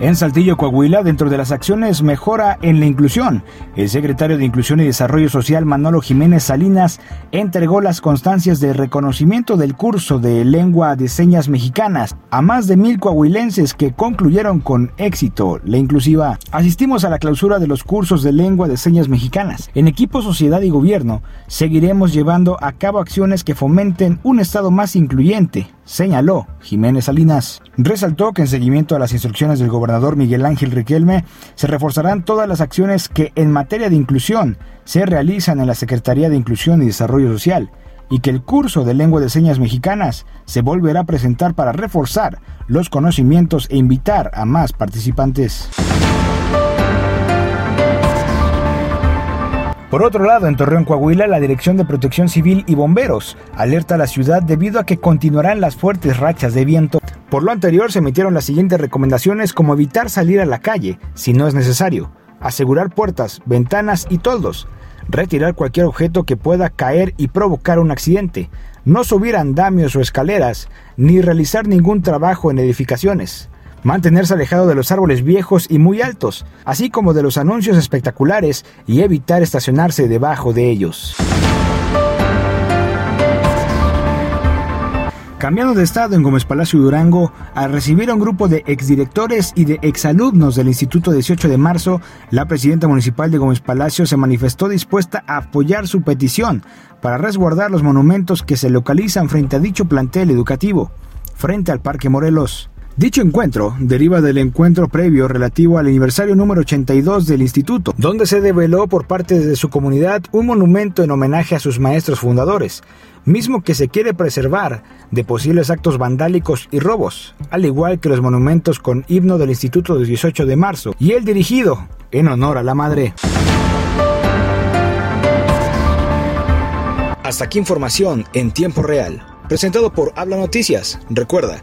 En Saltillo, Coahuila, dentro de las acciones Mejora en la Inclusión, el secretario de Inclusión y Desarrollo Social Manolo Jiménez Salinas entregó las constancias de reconocimiento del curso de lengua de señas mexicanas a más de mil coahuilenses que concluyeron con éxito la inclusiva. Asistimos a la clausura de los cursos de lengua de señas mexicanas. En equipo Sociedad y Gobierno seguiremos llevando a cabo acciones que fomenten un Estado más incluyente, señaló Jiménez Salinas. Resaltó que en seguimiento a las instrucciones del gobernador Miguel Ángel Riquelme se reforzarán todas las acciones que en materia de inclusión se realizan en la Secretaría de Inclusión y Desarrollo Social y que el curso de lengua de señas mexicanas se volverá a presentar para reforzar los conocimientos e invitar a más participantes. Por otro lado, en Torreón, Coahuila, la Dirección de Protección Civil y Bomberos alerta a la ciudad debido a que continuarán las fuertes rachas de viento. Por lo anterior, se emitieron las siguientes recomendaciones como evitar salir a la calle si no es necesario, asegurar puertas, ventanas y toldos, retirar cualquier objeto que pueda caer y provocar un accidente, no subir andamios o escaleras, ni realizar ningún trabajo en edificaciones mantenerse alejado de los árboles viejos y muy altos, así como de los anuncios espectaculares y evitar estacionarse debajo de ellos. Cambiando de estado en Gómez Palacio Durango, al recibir a un grupo de exdirectores y de exalumnos del Instituto 18 de marzo, la presidenta municipal de Gómez Palacio se manifestó dispuesta a apoyar su petición para resguardar los monumentos que se localizan frente a dicho plantel educativo, frente al Parque Morelos. Dicho encuentro deriva del encuentro previo relativo al aniversario número 82 del instituto, donde se develó por parte de su comunidad un monumento en homenaje a sus maestros fundadores, mismo que se quiere preservar de posibles actos vandálicos y robos, al igual que los monumentos con himno del instituto del 18 de marzo y el dirigido en honor a la madre. Hasta aquí información en tiempo real, presentado por Habla Noticias. Recuerda,